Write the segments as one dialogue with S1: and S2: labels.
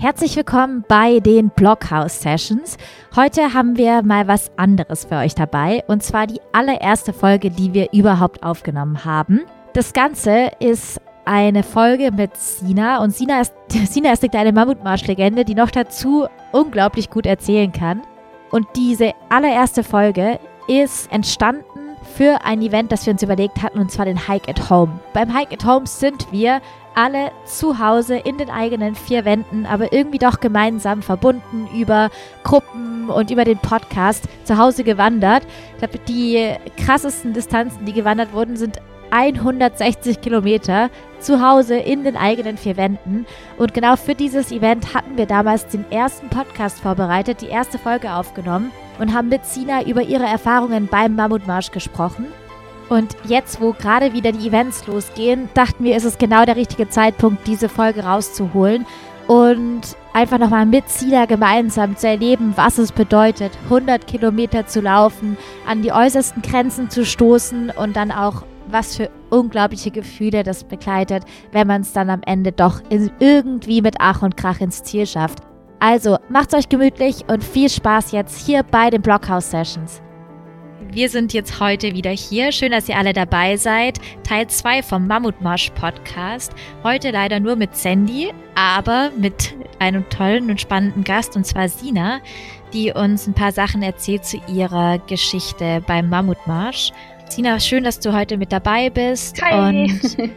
S1: Herzlich willkommen bei den Blockhouse Sessions. Heute haben wir mal was anderes für euch dabei und zwar die allererste Folge, die wir überhaupt aufgenommen haben. Das Ganze ist eine Folge mit Sina und Sina ist, Sina ist eine Mammutmarsch-Legende, die noch dazu unglaublich gut erzählen kann. Und diese allererste Folge ist entstanden für ein Event, das wir uns überlegt hatten, und zwar den Hike at Home. Beim Hike at Home sind wir alle zu Hause in den eigenen vier Wänden, aber irgendwie doch gemeinsam verbunden über Gruppen und über den Podcast zu Hause gewandert. Ich glaube, die krassesten Distanzen, die gewandert wurden, sind 160 Kilometer zu Hause in den eigenen vier Wänden. Und genau für dieses Event hatten wir damals den ersten Podcast vorbereitet, die erste Folge aufgenommen und haben mit Sina über ihre Erfahrungen beim Mammutmarsch gesprochen. Und jetzt, wo gerade wieder die Events losgehen, dachten wir, ist es genau der richtige Zeitpunkt, diese Folge rauszuholen und einfach nochmal mit Sina gemeinsam zu erleben, was es bedeutet, 100 Kilometer zu laufen, an die äußersten Grenzen zu stoßen und dann auch, was für unglaubliche Gefühle das begleitet, wenn man es dann am Ende doch irgendwie mit Ach und Krach ins Ziel schafft. Also macht's euch gemütlich und viel Spaß jetzt hier bei den Blockhouse Sessions. Wir sind jetzt heute wieder hier. Schön, dass ihr alle dabei seid. Teil 2 vom Mammutmarsch Podcast. Heute leider nur mit Sandy, aber mit einem tollen und spannenden Gast und zwar Sina, die uns ein paar Sachen erzählt zu ihrer Geschichte beim Mammutmarsch. Sina, schön, dass du heute mit dabei bist.
S2: Hi.
S1: Und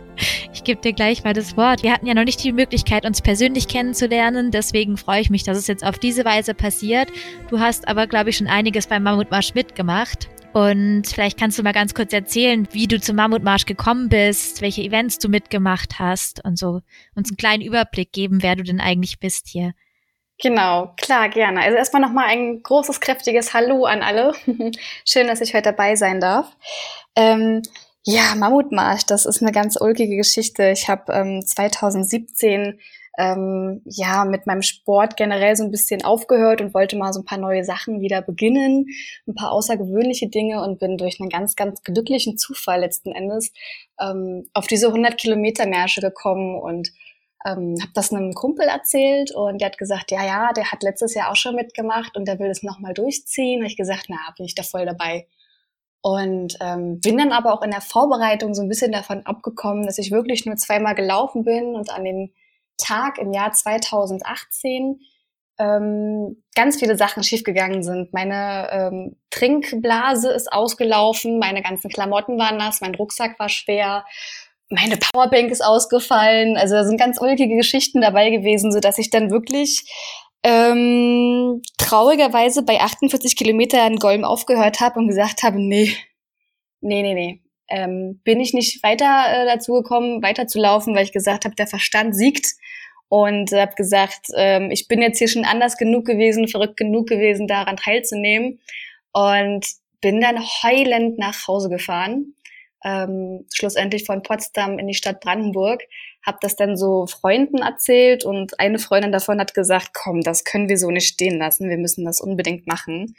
S1: ich gebe dir gleich mal das Wort. Wir hatten ja noch nicht die Möglichkeit, uns persönlich kennenzulernen. Deswegen freue ich mich, dass es jetzt auf diese Weise passiert. Du hast aber, glaube ich, schon einiges beim Mammutmarsch mitgemacht. Und vielleicht kannst du mal ganz kurz erzählen, wie du zum Mammutmarsch gekommen bist, welche Events du mitgemacht hast und so uns einen kleinen Überblick geben, wer du denn eigentlich bist hier.
S2: Genau, klar, gerne. Also erstmal nochmal ein großes, kräftiges Hallo an alle. Schön, dass ich heute dabei sein darf. Ähm, ja, Mammutmarsch, das ist eine ganz ulkige Geschichte. Ich habe ähm, 2017 ähm, ja mit meinem Sport generell so ein bisschen aufgehört und wollte mal so ein paar neue Sachen wieder beginnen, ein paar außergewöhnliche Dinge und bin durch einen ganz, ganz glücklichen Zufall letzten Endes ähm, auf diese 100 Kilometer Märsche gekommen und ähm, habe das einem Kumpel erzählt und der hat gesagt, ja, ja, der hat letztes Jahr auch schon mitgemacht und der will es nochmal durchziehen. Und ich gesagt, na, bin ich da voll dabei. Und ähm, bin dann aber auch in der Vorbereitung so ein bisschen davon abgekommen, dass ich wirklich nur zweimal gelaufen bin und an dem Tag im Jahr 2018 ähm, ganz viele Sachen schiefgegangen sind. Meine ähm, Trinkblase ist ausgelaufen, meine ganzen Klamotten waren nass, mein Rucksack war schwer, meine Powerbank ist ausgefallen. Also da sind ganz ulkige Geschichten dabei gewesen, so dass ich dann wirklich ähm, traurigerweise bei 48 Kilometer in Golm aufgehört habe und gesagt habe, nee, nee, nee, nee. Ähm, bin ich nicht weiter äh, dazu gekommen, weiter zu laufen, weil ich gesagt habe, der Verstand siegt und habe gesagt, ähm, ich bin jetzt hier schon anders genug gewesen, verrückt genug gewesen, daran teilzunehmen und bin dann heulend nach Hause gefahren ähm, schlussendlich von Potsdam in die Stadt Brandenburg, habe das dann so Freunden erzählt und eine Freundin davon hat gesagt, komm, das können wir so nicht stehen lassen, wir müssen das unbedingt machen.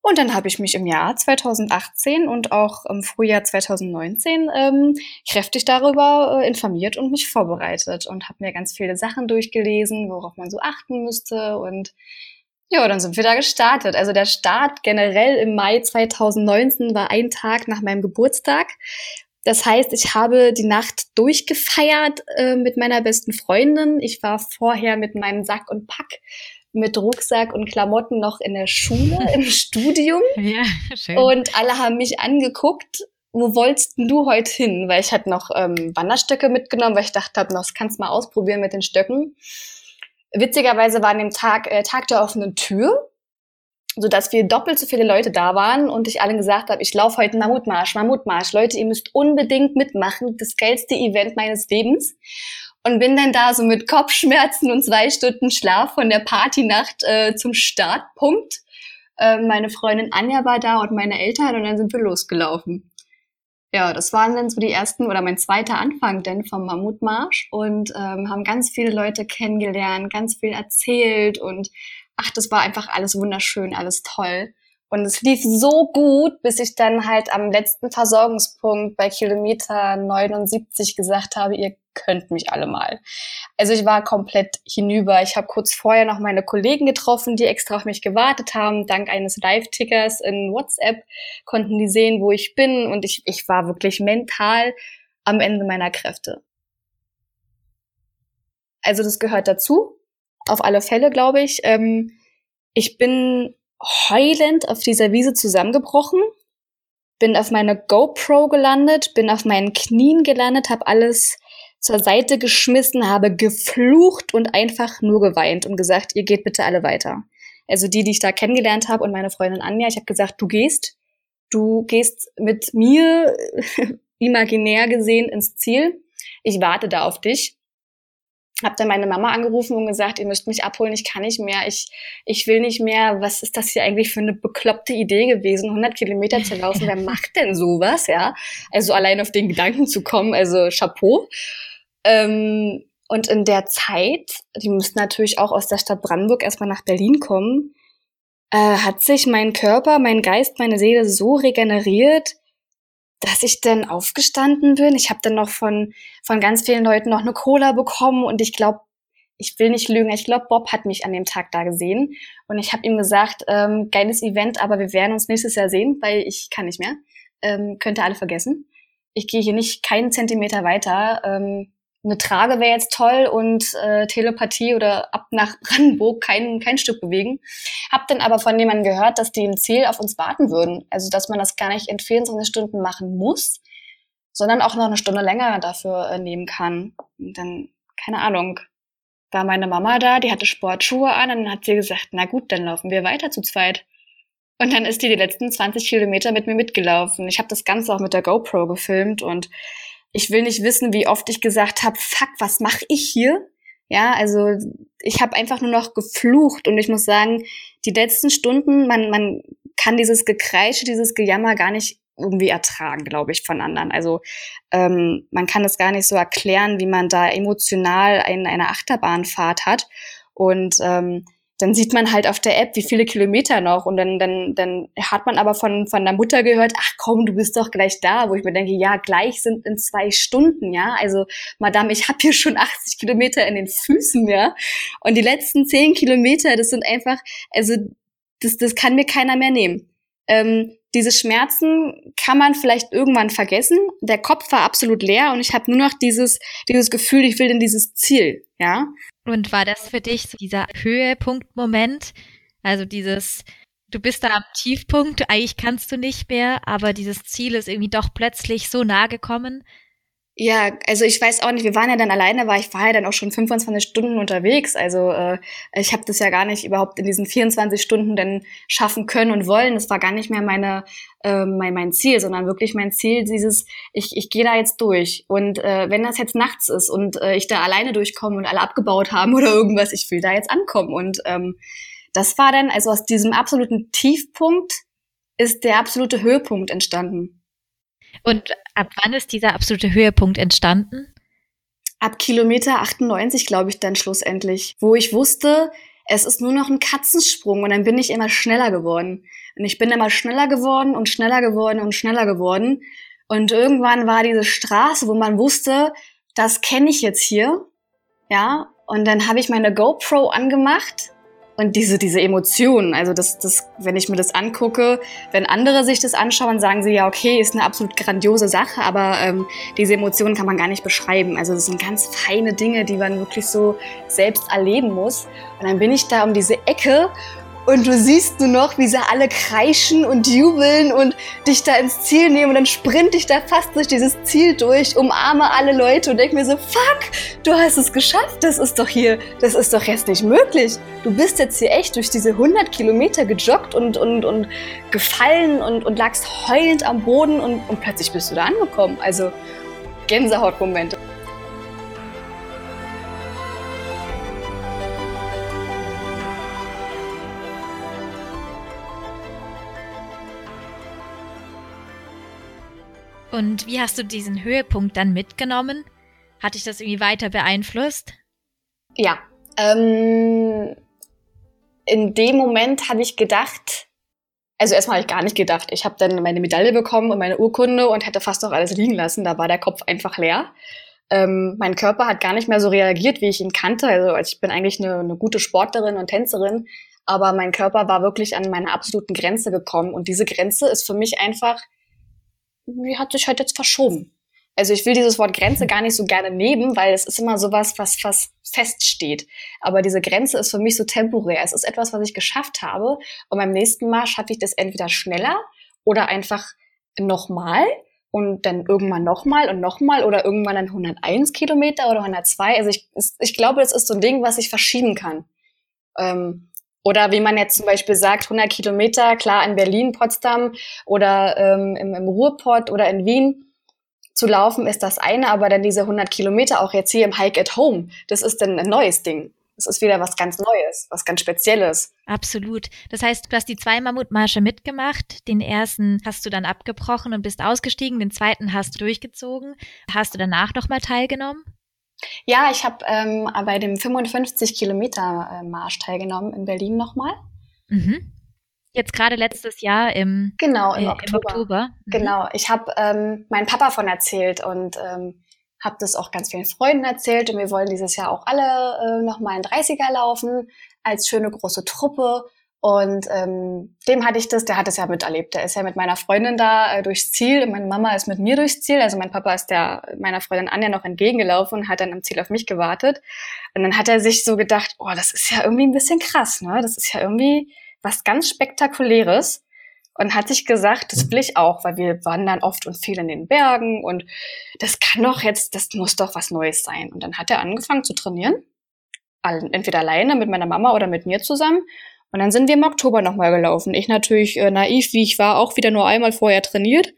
S2: Und dann habe ich mich im Jahr 2018 und auch im Frühjahr 2019 ähm, kräftig darüber äh, informiert und mich vorbereitet und habe mir ganz viele Sachen durchgelesen, worauf man so achten müsste und ja, dann sind wir da gestartet. Also der Start generell im Mai 2019 war ein Tag nach meinem Geburtstag. Das heißt, ich habe die Nacht durchgefeiert äh, mit meiner besten Freundin. Ich war vorher mit meinem Sack und Pack, mit Rucksack und Klamotten noch in der Schule, im Studium.
S1: Ja, schön.
S2: Und alle haben mich angeguckt. Wo wolltest du heute hin? Weil ich hatte noch ähm, Wanderstöcke mitgenommen, weil ich dachte, das kannst du mal ausprobieren mit den Stöcken. Witzigerweise war an dem Tag äh, Tag der offenen Tür, so dass wir doppelt so viele Leute da waren und ich allen gesagt habe, ich laufe heute Mammutmarsch, Mammutmarsch. Leute, ihr müsst unbedingt mitmachen, das geilste Event meines Lebens. Und bin dann da so mit Kopfschmerzen und zwei Stunden Schlaf von der Partynacht äh, zum Startpunkt. Äh, meine Freundin Anja war da und meine Eltern und dann sind wir losgelaufen ja, das waren dann so die ersten oder mein zweiter Anfang denn vom Mammutmarsch und ähm, haben ganz viele Leute kennengelernt, ganz viel erzählt und ach, das war einfach alles wunderschön, alles toll. Und es lief so gut, bis ich dann halt am letzten Versorgungspunkt bei Kilometer 79 gesagt habe, ihr könnt mich alle mal. Also ich war komplett hinüber. Ich habe kurz vorher noch meine Kollegen getroffen, die extra auf mich gewartet haben. Dank eines Live-Tickers in WhatsApp konnten die sehen, wo ich bin. Und ich, ich war wirklich mental am Ende meiner Kräfte. Also das gehört dazu. Auf alle Fälle, glaube ich. Ähm, ich bin heulend auf dieser Wiese zusammengebrochen, bin auf meine GoPro gelandet, bin auf meinen Knien gelandet, habe alles zur Seite geschmissen, habe geflucht und einfach nur geweint und gesagt, ihr geht bitte alle weiter. Also die, die ich da kennengelernt habe und meine Freundin Anja, ich habe gesagt, du gehst, du gehst mit mir imaginär gesehen ins Ziel. Ich warte da auf dich habe dann meine Mama angerufen und gesagt, ihr müsst mich abholen, ich kann nicht mehr, ich, ich will nicht mehr, was ist das hier eigentlich für eine bekloppte Idee gewesen, 100 Kilometer zu laufen, wer macht denn sowas, ja? Also allein auf den Gedanken zu kommen, also Chapeau. Ähm, und in der Zeit, die müssten natürlich auch aus der Stadt Brandenburg erstmal nach Berlin kommen, äh, hat sich mein Körper, mein Geist, meine Seele so regeneriert, dass ich dann aufgestanden bin. Ich habe dann noch von, von ganz vielen Leuten noch eine Cola bekommen und ich glaube, ich will nicht lügen, ich glaube, Bob hat mich an dem Tag da gesehen und ich habe ihm gesagt, ähm, geiles Event, aber wir werden uns nächstes Jahr sehen, weil ich kann nicht mehr. Ähm, könnte alle vergessen. Ich gehe hier nicht keinen Zentimeter weiter. Ähm, eine Trage wäre jetzt toll und äh, Telepathie oder ab nach Brandenburg kein, kein Stück bewegen. Hab dann aber von jemandem gehört, dass die im Ziel auf uns warten würden. Also dass man das gar nicht in 24 Stunden machen muss, sondern auch noch eine Stunde länger dafür äh, nehmen kann. Und dann, keine Ahnung, war meine Mama da, die hatte Sportschuhe an und dann hat sie gesagt, na gut, dann laufen wir weiter zu zweit. Und dann ist die die letzten 20 Kilometer mit mir mitgelaufen. Ich habe das Ganze auch mit der GoPro gefilmt und ich will nicht wissen, wie oft ich gesagt habe, fuck, was mache ich hier? Ja, also ich habe einfach nur noch geflucht und ich muss sagen, die letzten Stunden, man, man kann dieses Gekreische, dieses Gejammer gar nicht irgendwie ertragen, glaube ich, von anderen. Also ähm, man kann es gar nicht so erklären, wie man da emotional ein, eine Achterbahnfahrt hat. Und ähm, dann sieht man halt auf der App, wie viele Kilometer noch. Und dann, dann, dann hat man aber von, von der Mutter gehört, ach komm, du bist doch gleich da, wo ich mir denke, ja, gleich sind in zwei Stunden, ja, also Madame, ich habe hier schon 80 Kilometer in den Füßen, ja, und die letzten zehn Kilometer, das sind einfach, also das, das kann mir keiner mehr nehmen. Ähm, diese Schmerzen kann man vielleicht irgendwann vergessen. Der Kopf war absolut leer und ich habe nur noch dieses, dieses Gefühl, ich will in dieses Ziel, ja.
S1: Und war das für dich so dieser Höhepunktmoment? Also dieses, du bist da am Tiefpunkt, eigentlich kannst du nicht mehr, aber dieses Ziel ist irgendwie doch plötzlich so nah gekommen.
S2: Ja, also ich weiß auch nicht, wir waren ja dann alleine, war ich war ja dann auch schon 25 Stunden unterwegs. Also äh, ich habe das ja gar nicht überhaupt in diesen 24 Stunden dann schaffen können und wollen. Das war gar nicht mehr meine äh, mein, mein Ziel, sondern wirklich mein Ziel, dieses, ich, ich gehe da jetzt durch. Und äh, wenn das jetzt nachts ist und äh, ich da alleine durchkomme und alle abgebaut haben oder irgendwas, ich will da jetzt ankommen. Und ähm, das war dann, also aus diesem absoluten Tiefpunkt ist der absolute Höhepunkt entstanden.
S1: Und ab wann ist dieser absolute Höhepunkt entstanden?
S2: Ab Kilometer 98, glaube ich, dann schlussendlich, wo ich wusste, es ist nur noch ein Katzensprung und dann bin ich immer schneller geworden. Und ich bin immer schneller geworden und schneller geworden und schneller geworden. Und irgendwann war diese Straße, wo man wusste, das kenne ich jetzt hier. Ja, und dann habe ich meine GoPro angemacht und diese, diese Emotionen, also das, das, wenn ich mir das angucke, wenn andere sich das anschauen, sagen sie ja, okay, ist eine absolut grandiose Sache, aber ähm, diese Emotionen kann man gar nicht beschreiben. Also das sind ganz feine Dinge, die man wirklich so selbst erleben muss. Und dann bin ich da um diese Ecke und du siehst nur noch, wie sie alle kreischen und jubeln und dich da ins Ziel nehmen und dann sprinte ich da fast durch dieses Ziel durch, umarme alle Leute und denk mir so, fuck, du hast es geschafft, das ist doch hier, das ist doch jetzt nicht möglich. Du bist jetzt hier echt durch diese 100 Kilometer gejoggt und, und, und gefallen und, und lagst heulend am Boden und, und plötzlich bist du da angekommen. Also Gänsehautmomente.
S1: Und wie hast du diesen Höhepunkt dann mitgenommen? Hat dich das irgendwie weiter beeinflusst?
S2: Ja. Ähm, in dem Moment habe ich gedacht, Also erstmal habe ich gar nicht gedacht. Ich habe dann meine Medaille bekommen und meine Urkunde und hätte fast noch alles liegen lassen. Da war der Kopf einfach leer. Ähm, mein Körper hat gar nicht mehr so reagiert, wie ich ihn kannte. Also ich bin eigentlich eine, eine gute Sportlerin und Tänzerin, aber mein Körper war wirklich an meine absoluten Grenze gekommen. Und diese Grenze ist für mich einfach, wie hat sich halt jetzt verschoben. Also ich will dieses Wort Grenze gar nicht so gerne nehmen, weil es ist immer sowas, was, was feststeht. Aber diese Grenze ist für mich so temporär. Es ist etwas, was ich geschafft habe. Und beim nächsten Mal schaffe ich das entweder schneller oder einfach nochmal und dann irgendwann nochmal und nochmal oder irgendwann dann 101 Kilometer oder 102. Also ich, ich glaube, das ist so ein Ding, was ich verschieben kann. Ähm, oder wie man jetzt zum Beispiel sagt, 100 Kilometer, klar in Berlin, Potsdam oder ähm, im, im Ruhrpott oder in Wien zu laufen ist das eine, aber dann diese 100 Kilometer auch jetzt hier im Hike at Home, das ist dann ein neues Ding. Das ist wieder was ganz Neues, was ganz Spezielles.
S1: Absolut. Das heißt, du hast die zwei Mammutmarsche mitgemacht. Den ersten hast du dann abgebrochen und bist ausgestiegen. Den zweiten hast du durchgezogen. Hast du danach nochmal teilgenommen?
S2: Ja, ich habe ähm, bei dem 55 Kilometer äh, Marsch teilgenommen in Berlin nochmal.
S1: Mhm. Jetzt gerade letztes Jahr im,
S2: genau, im, äh, Oktober. Im
S1: Oktober.
S2: Mhm. Genau, ich habe ähm, meinem Papa von erzählt und ähm, habe das auch ganz vielen Freunden erzählt und wir wollen dieses Jahr auch alle äh, nochmal in 30er laufen als schöne große Truppe. Und ähm, dem hatte ich das, der hat es ja miterlebt. Der ist ja mit meiner Freundin da äh, durchs Ziel meine Mama ist mit mir durchs Ziel. Also mein Papa ist der meiner Freundin Anja noch entgegengelaufen und hat dann am Ziel auf mich gewartet. Und dann hat er sich so gedacht, oh, das ist ja irgendwie ein bisschen krass, ne? Das ist ja irgendwie was ganz Spektakuläres und hat sich gesagt, das will ich auch, weil wir wandern oft und viel in den Bergen und das kann doch jetzt, das muss doch was Neues sein. Und dann hat er angefangen zu trainieren, entweder alleine mit meiner Mama oder mit mir zusammen. Und dann sind wir im Oktober nochmal gelaufen. Ich natürlich äh, naiv, wie ich war, auch wieder nur einmal vorher trainiert.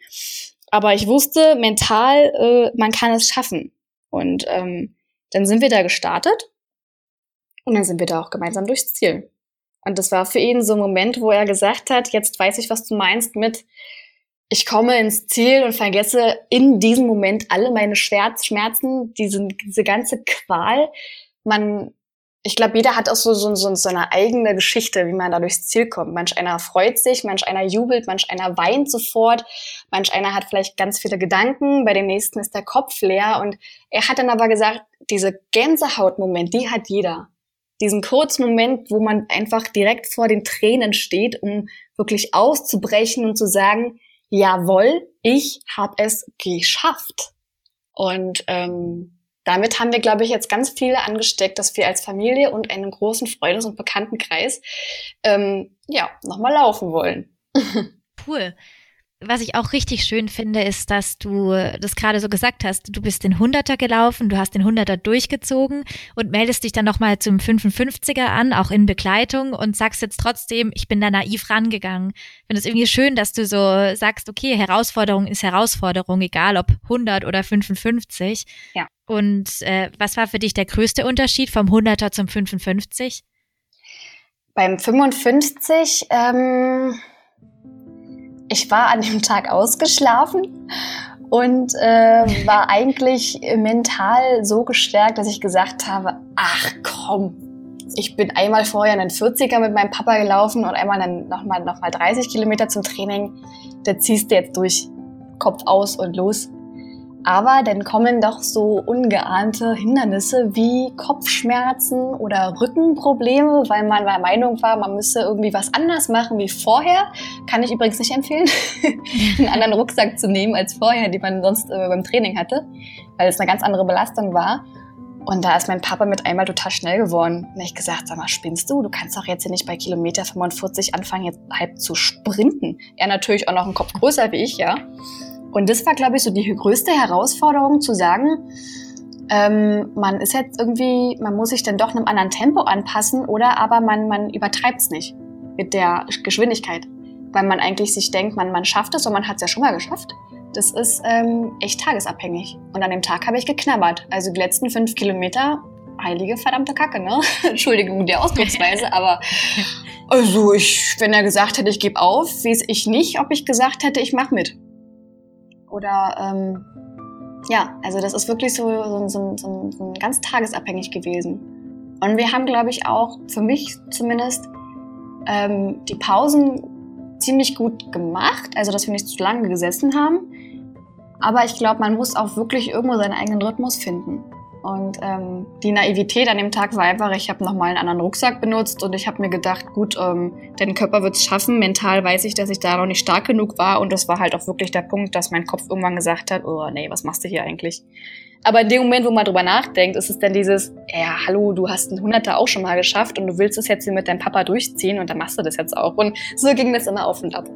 S2: Aber ich wusste mental, äh, man kann es schaffen. Und ähm, dann sind wir da gestartet und dann sind wir da auch gemeinsam durchs Ziel. Und das war für ihn so ein Moment, wo er gesagt hat, jetzt weiß ich, was du meinst mit, ich komme ins Ziel und vergesse in diesem Moment alle meine Schmerzen, diese, diese ganze Qual. Man, ich glaube, jeder hat auch so, so, so, so eine eigene Geschichte, wie man da durchs Ziel kommt. Manch einer freut sich, manch einer jubelt, manch einer weint sofort, manch einer hat vielleicht ganz viele Gedanken, bei dem nächsten ist der Kopf leer. Und er hat dann aber gesagt, diese Gänsehautmoment, die hat jeder diesen kurzen Moment, wo man einfach direkt vor den Tränen steht, um wirklich auszubrechen und zu sagen, jawohl, ich habe es geschafft. Und ähm, damit haben wir, glaube ich, jetzt ganz viele angesteckt, dass wir als Familie und einen großen Freundes- und Bekanntenkreis ähm, ja nochmal laufen wollen.
S1: Cool. Was ich auch richtig schön finde, ist, dass du das gerade so gesagt hast. Du bist den Hunderter gelaufen, du hast den Hunderter durchgezogen und meldest dich dann nochmal zum 55er an, auch in Begleitung und sagst jetzt trotzdem, ich bin da naiv rangegangen. Ich finde es irgendwie schön, dass du so sagst, okay, Herausforderung ist Herausforderung, egal ob 100 oder 55.
S2: Ja.
S1: Und äh, was war für dich der größte Unterschied vom 100er zum 55?
S2: Beim 55, ähm ich war an dem Tag ausgeschlafen und äh, war eigentlich mental so gestärkt, dass ich gesagt habe, ach komm, ich bin einmal vorher einen 40er mit meinem Papa gelaufen und einmal dann nochmal noch mal 30 Kilometer zum Training. Da ziehst du jetzt durch, Kopf aus und los. Aber dann kommen doch so ungeahnte Hindernisse wie Kopfschmerzen oder Rückenprobleme, weil man der Meinung war, man müsse irgendwie was anders machen wie vorher. Kann ich übrigens nicht empfehlen, einen anderen Rucksack zu nehmen als vorher, die man sonst äh, beim Training hatte, weil es eine ganz andere Belastung war. Und da ist mein Papa mit einmal total schnell geworden. Und ich gesagt, sag mal, spinnst du? Du kannst doch jetzt hier nicht bei Kilometer 45 anfangen, jetzt halb zu sprinten. Er natürlich auch noch einen Kopf größer wie ich, ja. Und das war, glaube ich, so die größte Herausforderung zu sagen, ähm, man ist jetzt irgendwie, man muss sich dann doch einem anderen Tempo anpassen oder aber man, man übertreibt es nicht mit der Geschwindigkeit. Weil man eigentlich sich denkt, man, man schafft es und man hat es ja schon mal geschafft. Das ist ähm, echt tagesabhängig. Und an dem Tag habe ich geknabbert. Also die letzten fünf Kilometer, heilige verdammte Kacke, ne? Entschuldigung der Ausdrucksweise, aber also ich, wenn er gesagt hätte, ich gebe auf, weiß ich nicht, ob ich gesagt hätte, ich mache mit. Oder ähm, ja, also das ist wirklich so, so, so, so, so ganz tagesabhängig gewesen. Und wir haben, glaube ich, auch, für mich zumindest, ähm, die Pausen ziemlich gut gemacht, also dass wir nicht zu lange gesessen haben. Aber ich glaube, man muss auch wirklich irgendwo seinen eigenen Rhythmus finden. Und ähm, die Naivität an dem Tag war einfach, ich habe nochmal einen anderen Rucksack benutzt und ich habe mir gedacht, gut, ähm, dein Körper wird es schaffen. Mental weiß ich, dass ich da noch nicht stark genug war. Und das war halt auch wirklich der Punkt, dass mein Kopf irgendwann gesagt hat, oh nee, was machst du hier eigentlich? Aber in dem Moment, wo man drüber nachdenkt, ist es dann dieses, ja, hallo, du hast ein Hunderter auch schon mal geschafft und du willst es jetzt hier mit deinem Papa durchziehen und dann machst du das jetzt auch. Und so ging das immer auf und ab.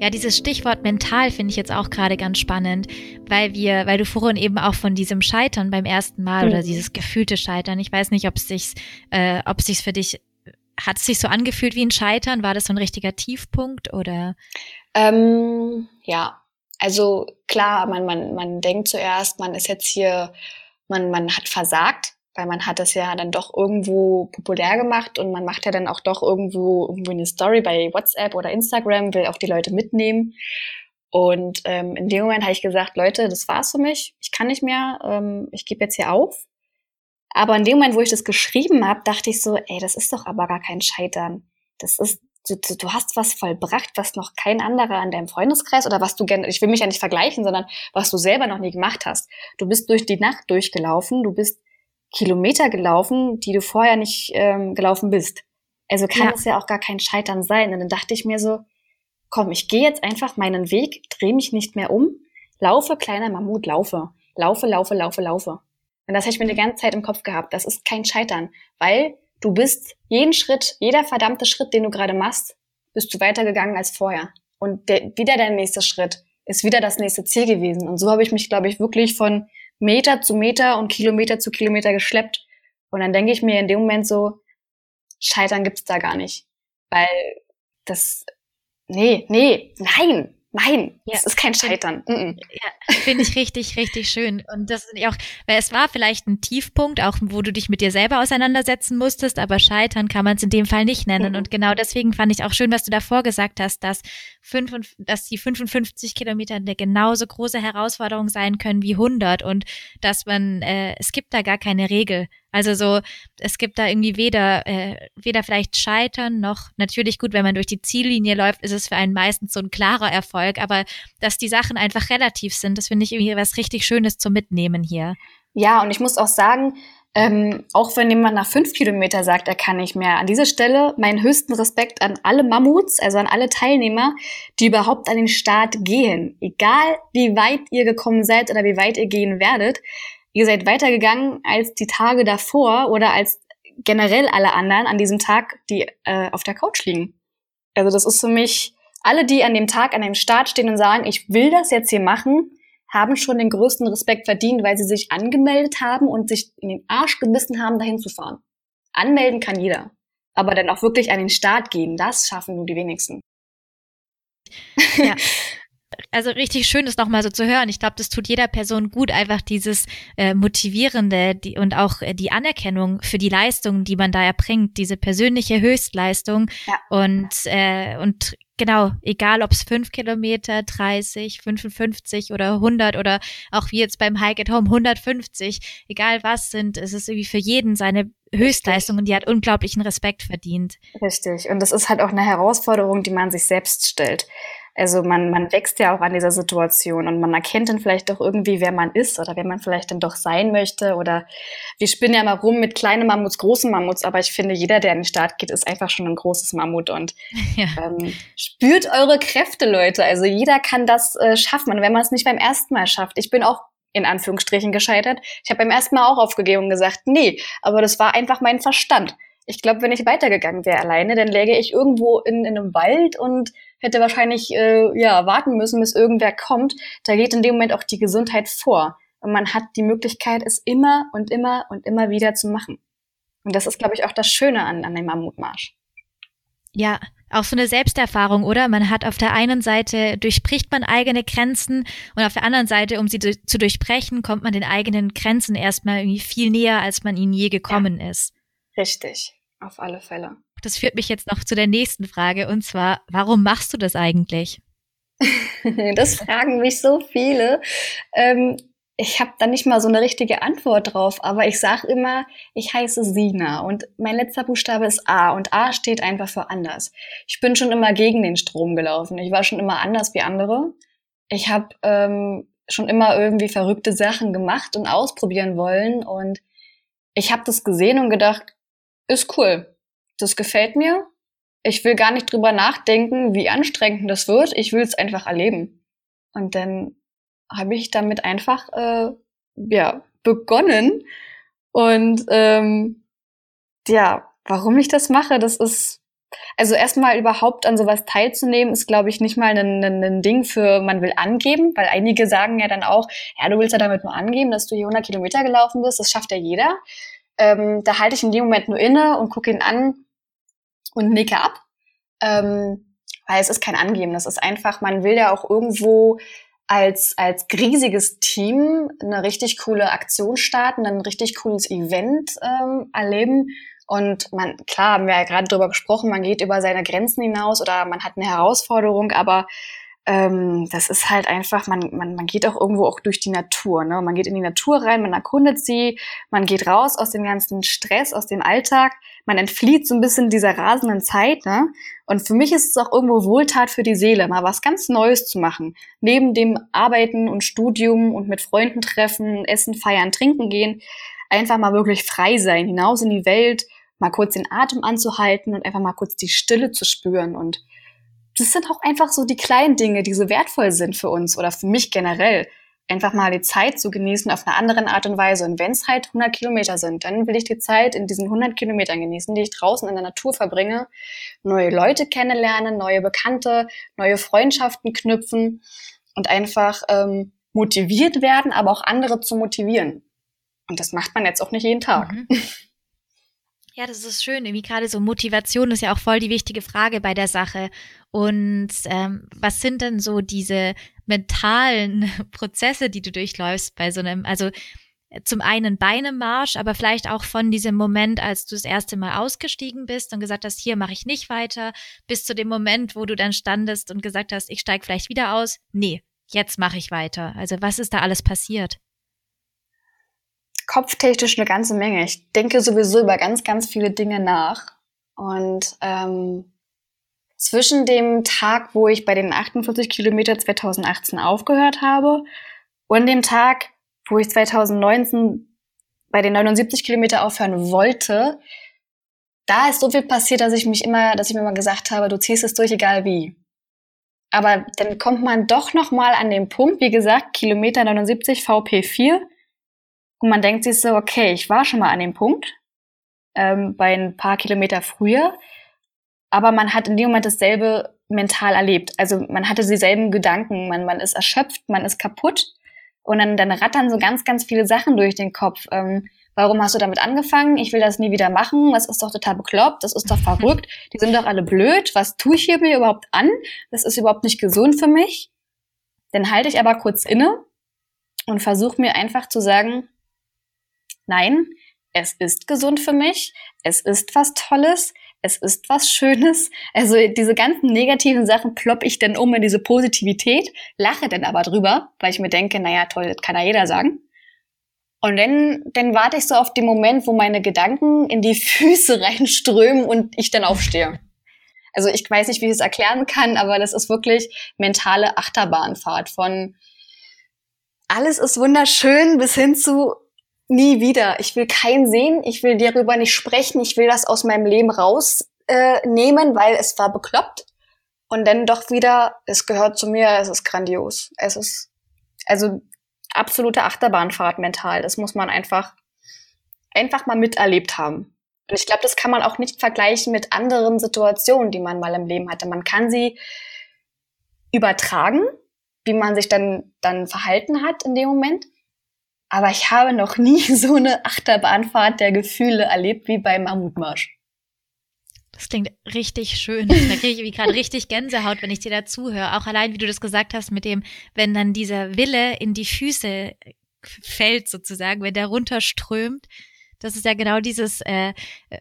S1: Ja, dieses Stichwort mental finde ich jetzt auch gerade ganz spannend, weil wir, weil du vorhin eben auch von diesem Scheitern beim ersten Mal mhm. oder dieses gefühlte Scheitern, ich weiß nicht, ob es sich, äh, ob es sich für dich, hat es sich so angefühlt wie ein Scheitern? War das so ein richtiger Tiefpunkt oder?
S2: Ähm, ja, also klar, man, man, man denkt zuerst, man ist jetzt hier, man, man hat versagt, weil man hat das ja dann doch irgendwo populär gemacht und man macht ja dann auch doch irgendwo irgendwo eine Story bei WhatsApp oder Instagram, will auch die Leute mitnehmen. Und ähm, in dem Moment habe ich gesagt, Leute, das war's für mich, ich kann nicht mehr, ähm, ich gebe jetzt hier auf. Aber in dem Moment, wo ich das geschrieben habe, dachte ich so, ey, das ist doch aber gar kein Scheitern. Das ist, du, du hast was vollbracht, was noch kein anderer an deinem Freundeskreis oder was du gerne, ich will mich ja nicht vergleichen, sondern was du selber noch nie gemacht hast. Du bist durch die Nacht durchgelaufen, du bist Kilometer gelaufen, die du vorher nicht ähm, gelaufen bist. Also kann es ja. ja auch gar kein Scheitern sein. Und dann dachte ich mir so, komm, ich gehe jetzt einfach meinen Weg, drehe mich nicht mehr um, laufe, kleiner Mammut, laufe, laufe, laufe, laufe, laufe. Und das habe ich mir die ganze Zeit im Kopf gehabt. Das ist kein Scheitern, weil du bist jeden Schritt, jeder verdammte Schritt, den du gerade machst, bist du weitergegangen als vorher. Und der, wieder dein nächster Schritt ist wieder das nächste Ziel gewesen. Und so habe ich mich, glaube ich, wirklich von Meter zu Meter und Kilometer zu Kilometer geschleppt. Und dann denke ich mir in dem Moment so, Scheitern gibt's da gar nicht. Weil das, nee, nee, nein, Nein, ja. das ist kein Scheitern.
S1: Ja, finde ich richtig, richtig schön. Und das ist auch, weil es war vielleicht ein Tiefpunkt, auch wo du dich mit dir selber auseinandersetzen musstest, aber Scheitern kann man es in dem Fall nicht nennen. Mhm. Und genau deswegen fand ich auch schön, was du davor gesagt hast, dass, fünf, dass die 55 Kilometer eine genauso große Herausforderung sein können wie 100 und dass man, äh, es gibt da gar keine Regel. Also so, es gibt da irgendwie weder, äh, weder vielleicht Scheitern noch natürlich gut, wenn man durch die Ziellinie läuft, ist es für einen meistens so ein klarer Erfolg, aber dass die Sachen einfach relativ sind, das finde ich irgendwie was richtig Schönes zum Mitnehmen hier.
S2: Ja, und ich muss auch sagen, ähm, auch wenn jemand nach fünf Kilometer sagt, er kann nicht mehr. An dieser Stelle meinen höchsten Respekt an alle Mammuts, also an alle Teilnehmer, die überhaupt an den Start gehen. Egal wie weit ihr gekommen seid oder wie weit ihr gehen werdet, ihr seid weitergegangen als die Tage davor oder als generell alle anderen an diesem Tag, die äh, auf der Couch liegen. Also das ist für mich, alle, die an dem Tag an dem Start stehen und sagen, ich will das jetzt hier machen, haben schon den größten Respekt verdient, weil sie sich angemeldet haben und sich in den Arsch gebissen haben, dahin zu fahren. Anmelden kann jeder. Aber dann auch wirklich an den Start gehen, das schaffen nur die wenigsten.
S1: Ja. also richtig schön ist nochmal so zu hören. Ich glaube, das tut jeder Person gut, einfach dieses äh, Motivierende die, und auch äh, die Anerkennung für die Leistung, die man da erbringt, diese persönliche Höchstleistung. Ja. Und, äh, und genau, egal ob es fünf Kilometer, 30, 55 oder 100 oder auch wie jetzt beim Hike at Home 150, egal was sind, es ist irgendwie für jeden seine Höchstleistung und die hat unglaublichen Respekt verdient.
S2: Richtig. Und das ist halt auch eine Herausforderung, die man sich selbst stellt. Also man, man wächst ja auch an dieser Situation und man erkennt dann vielleicht doch irgendwie, wer man ist oder wer man vielleicht dann doch sein möchte. Oder wir spinnen ja mal rum mit kleinen Mammuts, großen Mammuts, aber ich finde, jeder, der an den Start geht, ist einfach schon ein großes Mammut und ja. ähm, spürt eure Kräfte, Leute. Also jeder kann das äh, schaffen. Und wenn man es nicht beim ersten Mal schafft, ich bin auch in Anführungsstrichen gescheitert. Ich habe beim ersten Mal auch aufgegeben und gesagt, nee, aber das war einfach mein Verstand. Ich glaube, wenn ich weitergegangen wäre alleine, dann läge ich irgendwo in, in einem Wald und hätte wahrscheinlich äh, ja warten müssen, bis irgendwer kommt. Da geht in dem Moment auch die Gesundheit vor. Und man hat die Möglichkeit, es immer und immer und immer wieder zu machen. Und das ist, glaube ich, auch das Schöne an, an dem Mammutmarsch.
S1: Ja, auch so eine Selbsterfahrung, oder? Man hat auf der einen Seite durchbricht man eigene Grenzen und auf der anderen Seite, um sie zu durchbrechen, kommt man den eigenen Grenzen erstmal irgendwie viel näher, als man ihnen je gekommen ja, ist.
S2: Richtig, auf alle Fälle
S1: das führt mich jetzt noch zu der nächsten Frage und zwar, warum machst du das eigentlich?
S2: das fragen mich so viele. Ähm, ich habe da nicht mal so eine richtige Antwort drauf, aber ich sage immer, ich heiße Sina und mein letzter Buchstabe ist A und A steht einfach für anders. Ich bin schon immer gegen den Strom gelaufen. Ich war schon immer anders wie andere. Ich habe ähm, schon immer irgendwie verrückte Sachen gemacht und ausprobieren wollen und ich habe das gesehen und gedacht, ist cool. Das gefällt mir. Ich will gar nicht drüber nachdenken, wie anstrengend das wird. Ich will es einfach erleben. Und dann habe ich damit einfach äh, ja begonnen und ähm, ja, warum ich das mache, das ist also erstmal überhaupt an sowas teilzunehmen, ist, glaube ich, nicht mal ein, ein, ein, Ding für, man will angeben, weil einige sagen ja dann auch, ja, du willst ja damit nur angeben, dass du hier 100 Kilometer gelaufen bist, das schafft ja jeder. Ähm, da halte ich in dem Moment nur inne und gucke ihn an und nicke ab. Ähm, weil es ist kein Angeben, das ist einfach, man will ja auch irgendwo als, als riesiges Team eine richtig coole Aktion starten, ein richtig cooles Event ähm, erleben und man, klar, haben wir ja gerade drüber gesprochen, man geht über seine Grenzen hinaus oder man hat eine Herausforderung, aber ähm, das ist halt einfach, man, man, man geht auch irgendwo auch durch die Natur. Ne? Man geht in die Natur rein, man erkundet sie, man geht raus aus dem ganzen Stress, aus dem Alltag, man entflieht so ein bisschen dieser rasenden Zeit. Ne? Und für mich ist es auch irgendwo Wohltat für die Seele, mal was ganz Neues zu machen. Neben dem Arbeiten und Studium und mit Freunden treffen, essen, feiern, trinken gehen, einfach mal wirklich frei sein, hinaus in die Welt, mal kurz den Atem anzuhalten und einfach mal kurz die Stille zu spüren. Und das sind auch einfach so die kleinen Dinge, die so wertvoll sind für uns oder für mich generell. Einfach mal die Zeit zu genießen auf eine andere Art und Weise. Und wenn es halt 100 Kilometer sind, dann will ich die Zeit in diesen 100 Kilometern genießen, die ich draußen in der Natur verbringe, neue Leute kennenlernen, neue Bekannte, neue Freundschaften knüpfen und einfach ähm, motiviert werden, aber auch andere zu motivieren. Und das macht man jetzt auch nicht jeden Tag. Mhm.
S1: Ja, das ist schön. Irgendwie gerade so Motivation ist ja auch voll die wichtige Frage bei der Sache. Und ähm, was sind denn so diese mentalen Prozesse, die du durchläufst bei so einem, also äh, zum einen bei einem Marsch, aber vielleicht auch von diesem Moment, als du das erste Mal ausgestiegen bist und gesagt hast, hier mache ich nicht weiter, bis zu dem Moment, wo du dann standest und gesagt hast, ich steige vielleicht wieder aus. Nee, jetzt mache ich weiter. Also was ist da alles passiert?
S2: Kopftechnisch eine ganze Menge. Ich denke sowieso über ganz, ganz viele Dinge nach. Und ähm, zwischen dem Tag, wo ich bei den 48 Kilometer 2018 aufgehört habe, und dem Tag, wo ich 2019 bei den 79 Kilometer aufhören wollte, da ist so viel passiert, dass ich mich immer, dass ich mir immer gesagt habe, du ziehst es durch, egal wie. Aber dann kommt man doch noch mal an den Punkt, wie gesagt, Kilometer 79 VP4, und man denkt sich so, okay, ich war schon mal an dem Punkt, ähm, bei ein paar Kilometer früher, aber man hat in dem Moment dasselbe mental erlebt. Also man hatte dieselben Gedanken, man, man ist erschöpft, man ist kaputt und dann, dann rattern so ganz, ganz viele Sachen durch den Kopf. Ähm, warum hast du damit angefangen? Ich will das nie wieder machen. Das ist doch total bekloppt. Das ist doch verrückt. Die sind doch alle blöd. Was tue ich hier mir überhaupt an? Das ist überhaupt nicht gesund für mich. Dann halte ich aber kurz inne und versuche mir einfach zu sagen, Nein, es ist gesund für mich, es ist was Tolles, es ist was Schönes. Also diese ganzen negativen Sachen plopp ich dann um in diese Positivität, lache dann aber drüber, weil ich mir denke, naja, toll, das kann ja jeder sagen. Und dann, dann warte ich so auf den Moment, wo meine Gedanken in die Füße reinströmen und ich dann aufstehe. Also ich weiß nicht, wie ich es erklären kann, aber das ist wirklich mentale Achterbahnfahrt von alles ist wunderschön bis hin zu nie wieder. Ich will keinen sehen, ich will darüber nicht sprechen, ich will das aus meinem Leben rausnehmen, äh, weil es war bekloppt. Und dann doch wieder, es gehört zu mir, es ist grandios. Es ist also absolute Achterbahnfahrt mental. Das muss man einfach, einfach mal miterlebt haben. Und ich glaube, das kann man auch nicht vergleichen mit anderen Situationen, die man mal im Leben hatte. Man kann sie übertragen, wie man sich dann, dann verhalten hat in dem Moment. Aber ich habe noch nie so eine Achterbahnfahrt der Gefühle erlebt wie beim Mammutmarsch.
S1: Das klingt richtig schön. Da kriege ich wie gerade richtig Gänsehaut, wenn ich dir dazu höre. Auch allein, wie du das gesagt hast, mit dem, wenn dann dieser Wille in die Füße fällt, sozusagen, wenn der runterströmt. Das ist ja genau dieses, äh,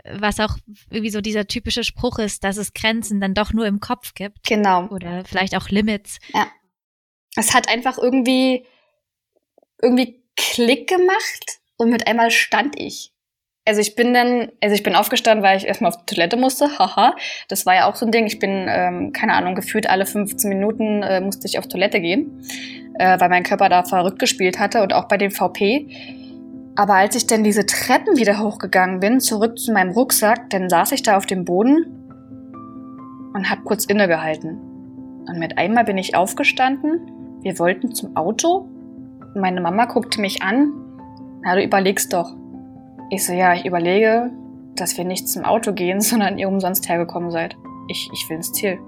S1: was auch irgendwie so dieser typische Spruch ist, dass es Grenzen dann doch nur im Kopf gibt.
S2: Genau.
S1: Oder vielleicht auch Limits.
S2: Ja. Es hat einfach irgendwie, irgendwie Klick gemacht und mit einmal stand ich. Also ich bin dann, also ich bin aufgestanden, weil ich erstmal auf die Toilette musste. Haha, das war ja auch so ein Ding. Ich bin, ähm, keine Ahnung, gefühlt alle 15 Minuten äh, musste ich auf Toilette gehen, äh, weil mein Körper da verrückt gespielt hatte und auch bei dem VP. Aber als ich dann diese Treppen wieder hochgegangen bin, zurück zu meinem Rucksack, dann saß ich da auf dem Boden und hab kurz innegehalten. Und mit einmal bin ich aufgestanden. Wir wollten zum Auto. Meine Mama guckte mich an. Na, du überlegst doch. Ich so, ja, ich überlege, dass wir nicht zum Auto gehen, sondern ihr umsonst hergekommen seid. Ich, ich will ins Ziel.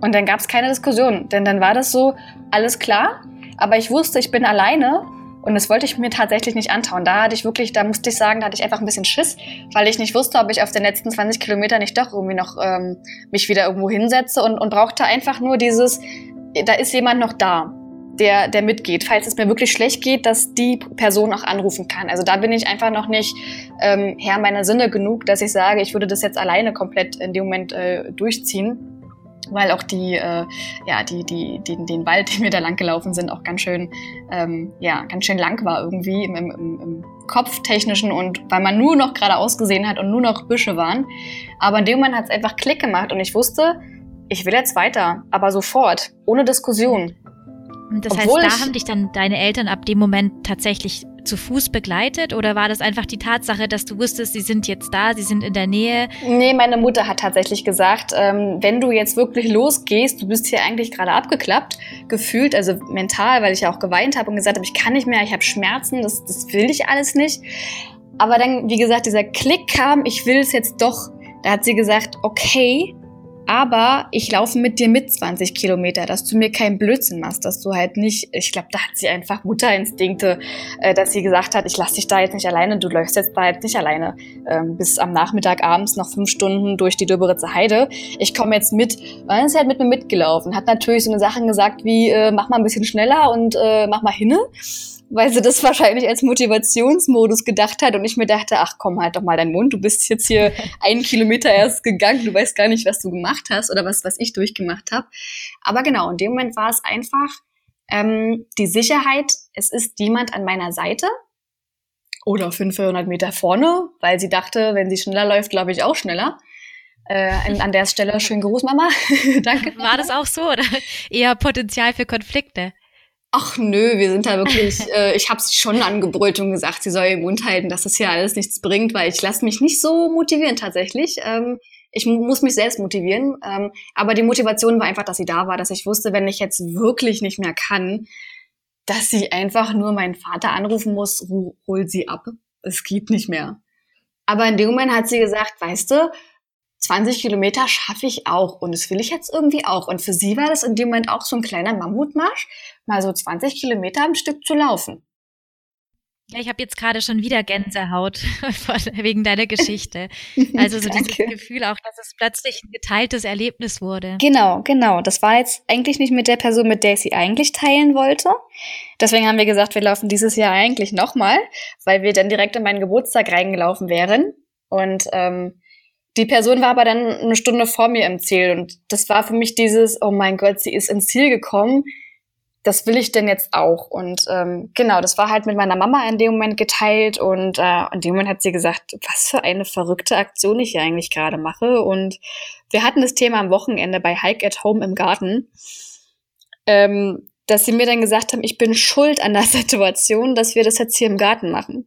S2: Und dann gab es keine Diskussion, denn dann war das so, alles klar, aber ich wusste, ich bin alleine und das wollte ich mir tatsächlich nicht antauen. Da hatte ich wirklich, da musste ich sagen, da hatte ich einfach ein bisschen Schiss, weil ich nicht wusste, ob ich auf den letzten 20 Kilometern nicht doch irgendwie noch ähm, mich wieder irgendwo hinsetze und, und brauchte einfach nur dieses, da ist jemand noch da der, der mitgeht, falls es mir wirklich schlecht geht, dass die Person auch anrufen kann. Also da bin ich einfach noch nicht ähm, Herr meiner Sinne genug, dass ich sage, ich würde das jetzt alleine komplett in dem Moment äh, durchziehen. Weil auch die, äh, ja, die, die, die, den Wald, den wir da lang gelaufen sind, auch ganz schön, ähm, ja, ganz schön lang war irgendwie im, im, im Kopftechnischen und weil man nur noch geradeaus gesehen hat und nur noch Büsche waren. Aber in dem Moment hat es einfach Klick gemacht und ich wusste, ich will jetzt weiter, aber sofort, ohne Diskussion.
S1: Und das Obwohl heißt, da haben dich dann deine Eltern ab dem Moment tatsächlich zu Fuß begleitet oder war das einfach die Tatsache, dass du wusstest, sie sind jetzt da, sie sind in der Nähe?
S2: Nee, meine Mutter hat tatsächlich gesagt, ähm, wenn du jetzt wirklich losgehst, du bist hier eigentlich gerade abgeklappt, gefühlt, also mental, weil ich ja auch geweint habe und gesagt habe, ich kann nicht mehr, ich habe Schmerzen, das, das will ich alles nicht. Aber dann, wie gesagt, dieser Klick kam, ich will es jetzt doch. Da hat sie gesagt, okay, aber ich laufe mit dir mit 20 Kilometer, dass du mir keinen Blödsinn machst, dass du halt nicht, ich glaube, da hat sie einfach Mutterinstinkte, äh, dass sie gesagt hat, ich lasse dich da jetzt nicht alleine, du läufst jetzt da jetzt nicht alleine ähm, bis am Nachmittag abends noch fünf Stunden durch die Döberitzer Heide. Ich komme jetzt mit, dann ist sie halt mit mir mitgelaufen, hat natürlich so eine Sachen gesagt wie, äh, mach mal ein bisschen schneller und äh, mach mal hinne weil sie das wahrscheinlich als Motivationsmodus gedacht hat und ich mir dachte, ach komm, halt doch mal deinen Mund, du bist jetzt hier einen Kilometer erst gegangen, du weißt gar nicht, was du gemacht hast oder was, was ich durchgemacht habe. Aber genau, in dem Moment war es einfach ähm, die Sicherheit, es ist jemand an meiner Seite oder 500 Meter vorne, weil sie dachte, wenn sie schneller läuft, glaube ich auch schneller. Äh, an der Stelle schönen Gruß, Mama. Danke.
S1: War das auch so oder eher Potenzial für Konflikte?
S2: Ach nö, wir sind da wirklich, äh, ich habe sie schon angebrüllt und gesagt, sie soll ihren Mund halten, dass das hier alles nichts bringt, weil ich lasse mich nicht so motivieren tatsächlich. Ähm, ich muss mich selbst motivieren. Ähm, aber die Motivation war einfach, dass sie da war, dass ich wusste, wenn ich jetzt wirklich nicht mehr kann, dass sie einfach nur meinen Vater anrufen muss, hol sie ab. Es geht nicht mehr. Aber in dem Moment hat sie gesagt, weißt du, 20 Kilometer schaffe ich auch und das will ich jetzt irgendwie auch. Und für sie war das in dem Moment auch so ein kleiner Mammutmarsch, mal so 20 Kilometer am Stück zu laufen.
S1: Ja, ich habe jetzt gerade schon wieder Gänsehaut wegen deiner Geschichte. Also so dieses Gefühl auch, dass es plötzlich ein geteiltes Erlebnis wurde.
S2: Genau, genau. Das war jetzt eigentlich nicht mit der Person, mit der ich sie eigentlich teilen wollte. Deswegen haben wir gesagt, wir laufen dieses Jahr eigentlich nochmal, weil wir dann direkt in meinen Geburtstag reingelaufen wären. Und ähm, die Person war aber dann eine Stunde vor mir im Ziel und das war für mich dieses, oh mein Gott, sie ist ins Ziel gekommen. Das will ich denn jetzt auch. Und ähm, genau, das war halt mit meiner Mama in dem Moment geteilt und äh, in dem Moment hat sie gesagt, was für eine verrückte Aktion ich hier eigentlich gerade mache. Und wir hatten das Thema am Wochenende bei Hike at Home im Garten, ähm, dass sie mir dann gesagt haben, ich bin schuld an der Situation, dass wir das jetzt hier im Garten machen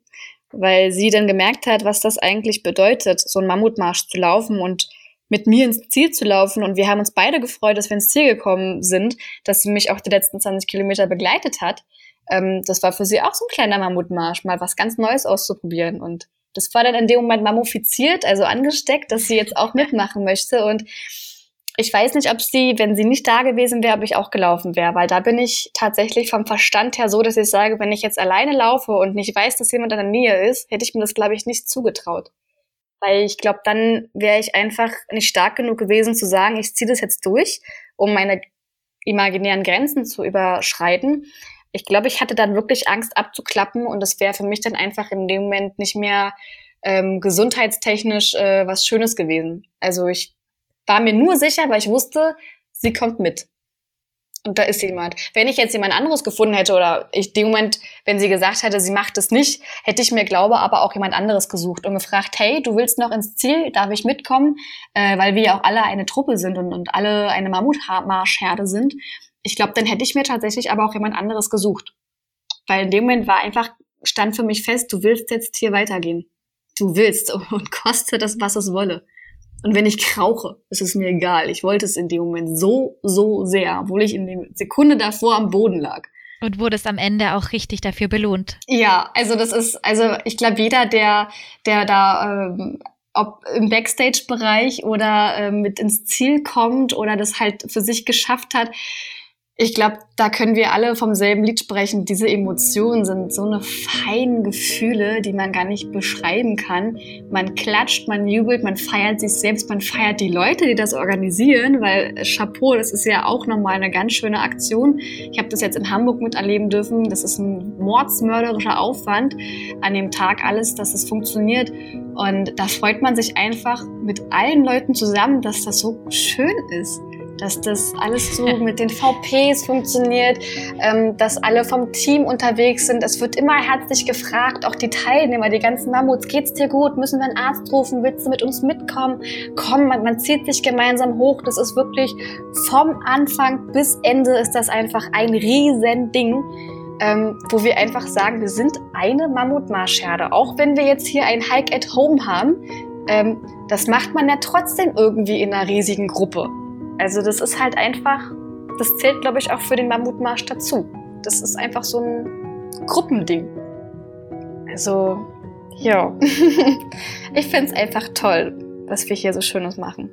S2: weil sie dann gemerkt hat, was das eigentlich bedeutet, so einen Mammutmarsch zu laufen und mit mir ins Ziel zu laufen. Und wir haben uns beide gefreut, dass wir ins Ziel gekommen sind, dass sie mich auch die letzten 20 Kilometer begleitet hat. Ähm, das war für sie auch so ein kleiner Mammutmarsch, mal was ganz Neues auszuprobieren. Und das war dann in dem Moment mammufiziert, also angesteckt, dass sie jetzt auch mitmachen möchte. Und ich weiß nicht, ob sie, wenn sie nicht da gewesen wäre, ob ich auch gelaufen wäre, weil da bin ich tatsächlich vom Verstand her so, dass ich sage, wenn ich jetzt alleine laufe und nicht weiß, dass jemand in der Nähe ist, hätte ich mir das, glaube ich, nicht zugetraut. Weil ich glaube, dann wäre ich einfach nicht stark genug gewesen zu sagen, ich ziehe das jetzt durch, um meine imaginären Grenzen zu überschreiten. Ich glaube, ich hatte dann wirklich Angst abzuklappen und das wäre für mich dann einfach in dem Moment nicht mehr ähm, gesundheitstechnisch äh, was Schönes gewesen. Also ich war mir nur sicher, weil ich wusste, sie kommt mit. Und da ist jemand. Wenn ich jetzt jemand anderes gefunden hätte oder ich dem Moment, wenn sie gesagt hätte, sie macht es nicht, hätte ich mir, glaube aber auch jemand anderes gesucht und gefragt, hey, du willst noch ins Ziel, darf ich mitkommen? Äh, weil wir ja auch alle eine Truppe sind und, und alle eine Mammutmarschherde sind. Ich glaube, dann hätte ich mir tatsächlich aber auch jemand anderes gesucht. Weil in dem Moment war einfach, stand für mich fest, du willst jetzt hier weitergehen. Du willst und koste das, was es wolle. Und wenn ich krauche, ist es mir egal. Ich wollte es in dem Moment so, so sehr, obwohl ich in der Sekunde davor am Boden lag.
S1: Und wurde es am Ende auch richtig dafür belohnt?
S2: Ja, also das ist, also ich glaube, jeder, der, der da ähm, ob im Backstage-Bereich oder äh, mit ins Ziel kommt oder das halt für sich geschafft hat, ich glaube, da können wir alle vom selben Lied sprechen. Diese Emotionen sind so eine feinen Gefühle, die man gar nicht beschreiben kann. Man klatscht, man jubelt, man feiert sich selbst, man feiert die Leute, die das organisieren, weil Chapeau, das ist ja auch nochmal eine ganz schöne Aktion. Ich habe das jetzt in Hamburg miterleben dürfen. Das ist ein mordsmörderischer Aufwand an dem Tag alles, dass es funktioniert. Und da freut man sich einfach mit allen Leuten zusammen, dass das so schön ist dass das alles so mit den VPs funktioniert, ähm, dass alle vom Team unterwegs sind. Es wird immer herzlich gefragt, auch die Teilnehmer, die ganzen Mammuts, geht's dir gut? Müssen wir einen Arzt rufen? Willst du mit uns mitkommen? Komm, man, man zieht sich gemeinsam hoch. Das ist wirklich vom Anfang bis Ende ist das einfach ein riesen Ding. Ähm, wo wir einfach sagen, wir sind eine Mammutmarschherde. Auch wenn wir jetzt hier ein Hike at Home haben, ähm, das macht man ja trotzdem irgendwie in einer riesigen Gruppe. Also das ist halt einfach, das zählt, glaube ich, auch für den Mammutmarsch dazu. Das ist einfach so ein Gruppending. Also, ja. ich finde es einfach toll, was wir hier so Schönes machen.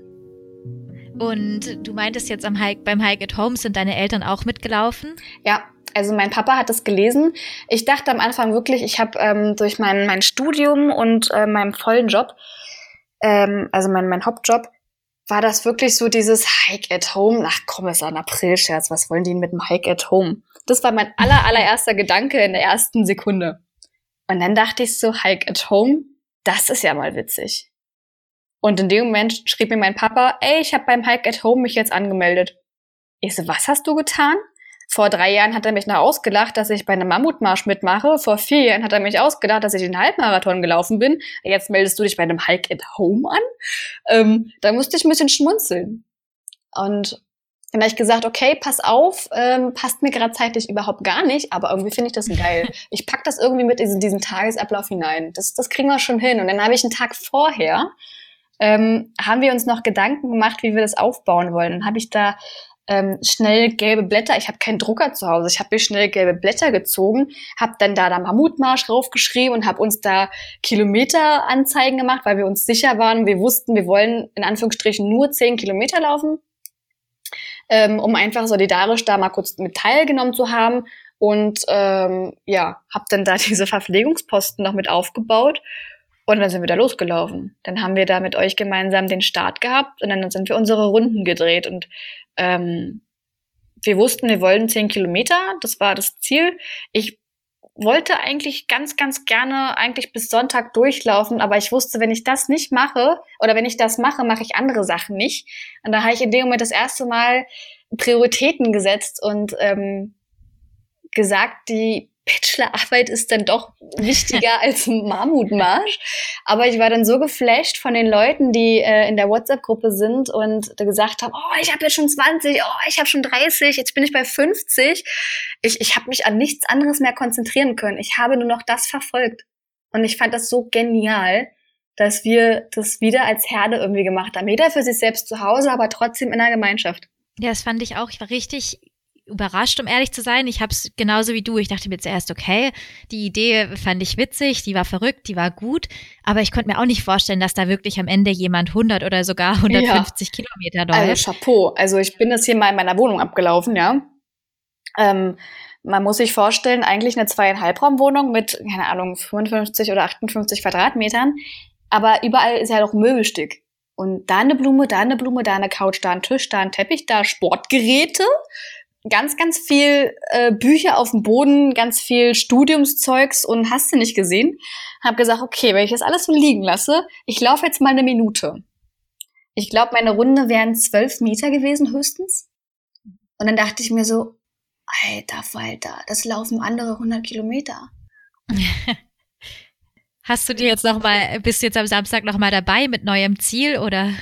S1: Und du meintest jetzt am Hike, beim Hike at Home sind deine Eltern auch mitgelaufen?
S2: Ja, also mein Papa hat es gelesen. Ich dachte am Anfang wirklich, ich habe ähm, durch mein, mein Studium und äh, meinen vollen Job, ähm, also mein, mein Hauptjob, war das wirklich so dieses Hike at Home. Ach komm, ist ein April-Scherz. Was wollen die mit dem Hike at Home? Das war mein aller, allererster Gedanke in der ersten Sekunde. Und dann dachte ich so, Hike at Home, das ist ja mal witzig. Und in dem Moment schrieb mir mein Papa, ey, ich habe beim Hike at Home mich jetzt angemeldet. Ich so, was hast du getan? Vor drei Jahren hat er mich noch ausgelacht, dass ich bei einem Mammutmarsch mitmache. Vor vier Jahren hat er mich ausgelacht, dass ich den Halbmarathon gelaufen bin. Jetzt meldest du dich bei einem Hike at Home an. Ähm, da musste ich ein bisschen schmunzeln. Und dann habe ich gesagt, okay, pass auf, ähm, passt mir gerade zeitlich überhaupt gar nicht, aber irgendwie finde ich das geil. Ich pack das irgendwie mit in diesen Tagesablauf hinein. Das, das kriegen wir schon hin. Und dann habe ich einen Tag vorher, ähm, haben wir uns noch Gedanken gemacht, wie wir das aufbauen wollen. Dann habe ich da ähm, schnell gelbe Blätter. Ich habe keinen Drucker zu Hause. Ich habe mir schnell gelbe Blätter gezogen, habe dann da da Mammutmarsch raufgeschrieben und habe uns da Kilometeranzeigen gemacht, weil wir uns sicher waren. Wir wussten, wir wollen in Anführungsstrichen nur zehn Kilometer laufen, ähm, um einfach solidarisch da mal kurz mit teilgenommen zu haben. Und ähm, ja, habe dann da diese Verpflegungsposten noch mit aufgebaut. Und dann sind wir da losgelaufen. Dann haben wir da mit euch gemeinsam den Start gehabt und dann sind wir unsere Runden gedreht. Und ähm, wir wussten, wir wollen zehn Kilometer, das war das Ziel. Ich wollte eigentlich ganz, ganz gerne eigentlich bis Sonntag durchlaufen, aber ich wusste, wenn ich das nicht mache oder wenn ich das mache, mache ich andere Sachen nicht. Und da habe ich in dem Moment das erste Mal Prioritäten gesetzt und ähm, gesagt, die Bachelorarbeit ist dann doch wichtiger als ein Mammutmarsch. Aber ich war dann so geflasht von den Leuten, die äh, in der WhatsApp-Gruppe sind und gesagt haben, oh, ich habe jetzt schon 20, oh, ich habe schon 30, jetzt bin ich bei 50. Ich, ich habe mich an nichts anderes mehr konzentrieren können. Ich habe nur noch das verfolgt. Und ich fand das so genial, dass wir das wieder als Herde irgendwie gemacht haben. Jeder für sich selbst zu Hause, aber trotzdem in der Gemeinschaft.
S1: Ja, das fand ich auch. Ich war richtig überrascht, um ehrlich zu sein. Ich habe es genauso wie du. Ich dachte mir zuerst, okay, die Idee fand ich witzig, die war verrückt, die war gut, aber ich konnte mir auch nicht vorstellen, dass da wirklich am Ende jemand 100 oder sogar 150 ja. Kilometer
S2: läuft. Also Chapeau. Also ich bin das hier mal in meiner Wohnung abgelaufen, ja. Ähm, man muss sich vorstellen, eigentlich eine zweieinhalb Raumwohnung mit, keine Ahnung, 55 oder 58 Quadratmetern, aber überall ist ja noch Möbelstück. Und da eine Blume, da eine Blume, da eine Couch, da ein Tisch, da ein Teppich, da Sportgeräte, ganz, ganz viel äh, Bücher auf dem Boden, ganz viel Studiumszeugs und hast du nicht gesehen. Hab gesagt, okay, wenn ich das alles so liegen lasse, ich laufe jetzt mal eine Minute. Ich glaube, meine Runde wären zwölf Meter gewesen höchstens. Und dann dachte ich mir so, alter Falter, das laufen andere 100 Kilometer.
S1: Hast du dir jetzt noch mal, bist du jetzt am Samstag noch mal dabei mit neuem Ziel oder?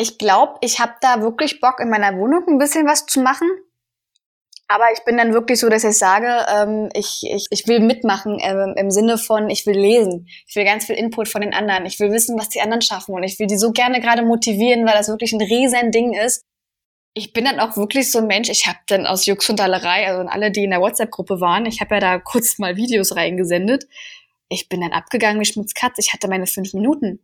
S2: Ich glaube, ich habe da wirklich Bock, in meiner Wohnung ein bisschen was zu machen. Aber ich bin dann wirklich so, dass ich sage, ähm, ich, ich, ich will mitmachen ähm, im Sinne von, ich will lesen. Ich will ganz viel Input von den anderen. Ich will wissen, was die anderen schaffen. Und ich will die so gerne gerade motivieren, weil das wirklich ein riesen Ding ist. Ich bin dann auch wirklich so ein Mensch, ich habe dann aus Jux und Dallerei, also alle, die in der WhatsApp-Gruppe waren, ich habe ja da kurz mal Videos reingesendet. Ich bin dann abgegangen wie Schmutzkatz. Ich hatte meine fünf Minuten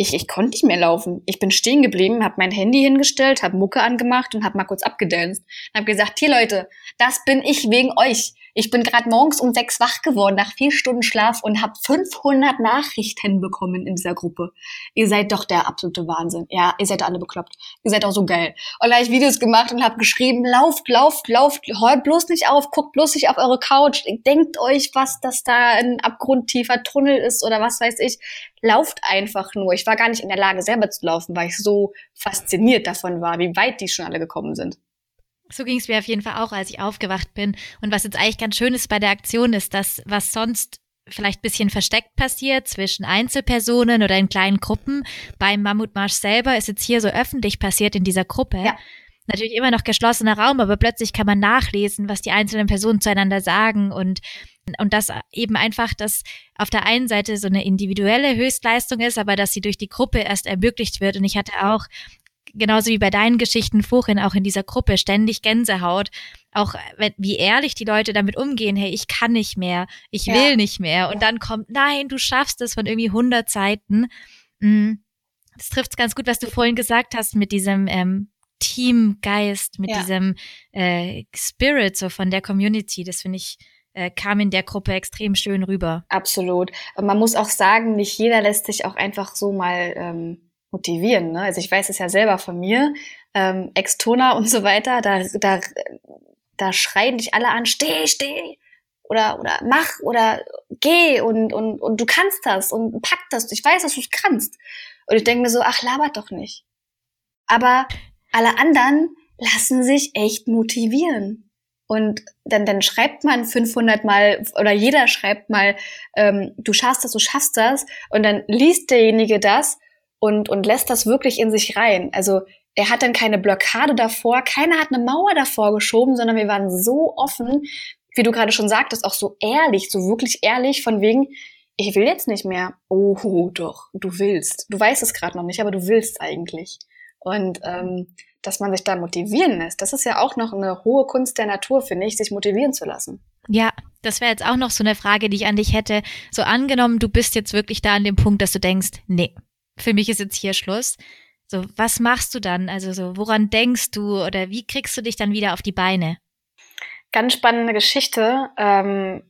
S2: ich, ich konnte nicht mehr laufen. Ich bin stehen geblieben, habe mein Handy hingestellt, habe Mucke angemacht und habe mal kurz abgedanced. Und habe gesagt, hier Leute, das bin ich wegen euch. Ich bin gerade morgens um sechs wach geworden nach vier Stunden Schlaf und habe 500 Nachrichten bekommen in dieser Gruppe. Ihr seid doch der absolute Wahnsinn. Ja, ihr seid alle bekloppt. Ihr seid auch so geil. Und da habe ich Videos gemacht und habe geschrieben, lauft, lauft, lauft, hört bloß nicht auf, guckt bloß nicht auf eure Couch, denkt euch, was das da ein abgrundtiefer Tunnel ist oder was weiß ich. Lauft einfach nur. Ich war gar nicht in der Lage, selber zu laufen, weil ich so fasziniert davon war, wie weit die schon alle gekommen sind.
S1: So ging es mir auf jeden Fall auch, als ich aufgewacht bin. Und was jetzt eigentlich ganz schön ist bei der Aktion, ist, dass was sonst vielleicht bisschen versteckt passiert zwischen Einzelpersonen oder in kleinen Gruppen. Beim Mammutmarsch selber ist jetzt hier so öffentlich passiert in dieser Gruppe. Ja. Natürlich immer noch geschlossener Raum, aber plötzlich kann man nachlesen, was die einzelnen Personen zueinander sagen und und das eben einfach, dass auf der einen Seite so eine individuelle Höchstleistung ist, aber dass sie durch die Gruppe erst ermöglicht wird. Und ich hatte auch genauso wie bei deinen Geschichten vorhin auch in dieser Gruppe ständig Gänsehaut. Auch wie ehrlich die Leute damit umgehen, hey, ich kann nicht mehr, ich ja. will nicht mehr. Und dann kommt, nein, du schaffst es von irgendwie 100 Seiten. Mm, das trifft ganz gut, was du vorhin gesagt hast mit diesem ähm, Teamgeist, mit ja. diesem äh, Spirit so von der Community. Das finde ich äh, kam in der Gruppe extrem schön rüber.
S2: Absolut. Und man muss auch sagen, nicht jeder lässt sich auch einfach so mal ähm, motivieren. Ne? Also ich weiß es ja selber von mir, ähm, Extona und so weiter, da, da, da schreien dich alle an, steh, steh, oder, oder mach, oder geh und, und, und du kannst das und pack das, ich weiß, dass du es kannst. Und ich denke mir so, ach, labert doch nicht. Aber alle anderen lassen sich echt motivieren. Und dann, dann schreibt man 500 Mal oder jeder schreibt mal, ähm, du schaffst das, du schaffst das. Und dann liest derjenige das und, und lässt das wirklich in sich rein. Also er hat dann keine Blockade davor, keiner hat eine Mauer davor geschoben, sondern wir waren so offen, wie du gerade schon sagtest, auch so ehrlich, so wirklich ehrlich, von wegen, ich will jetzt nicht mehr. Oh, doch, du willst. Du weißt es gerade noch nicht, aber du willst eigentlich. Und ähm, dass man sich da motivieren lässt, das ist ja auch noch eine hohe Kunst der Natur, finde ich, sich motivieren zu lassen.
S1: Ja, das wäre jetzt auch noch so eine Frage, die ich an dich hätte. So angenommen, du bist jetzt wirklich da an dem Punkt, dass du denkst, nee, für mich ist jetzt hier Schluss. So, was machst du dann? Also so, woran denkst du oder wie kriegst du dich dann wieder auf die Beine?
S2: Ganz spannende Geschichte. Ähm,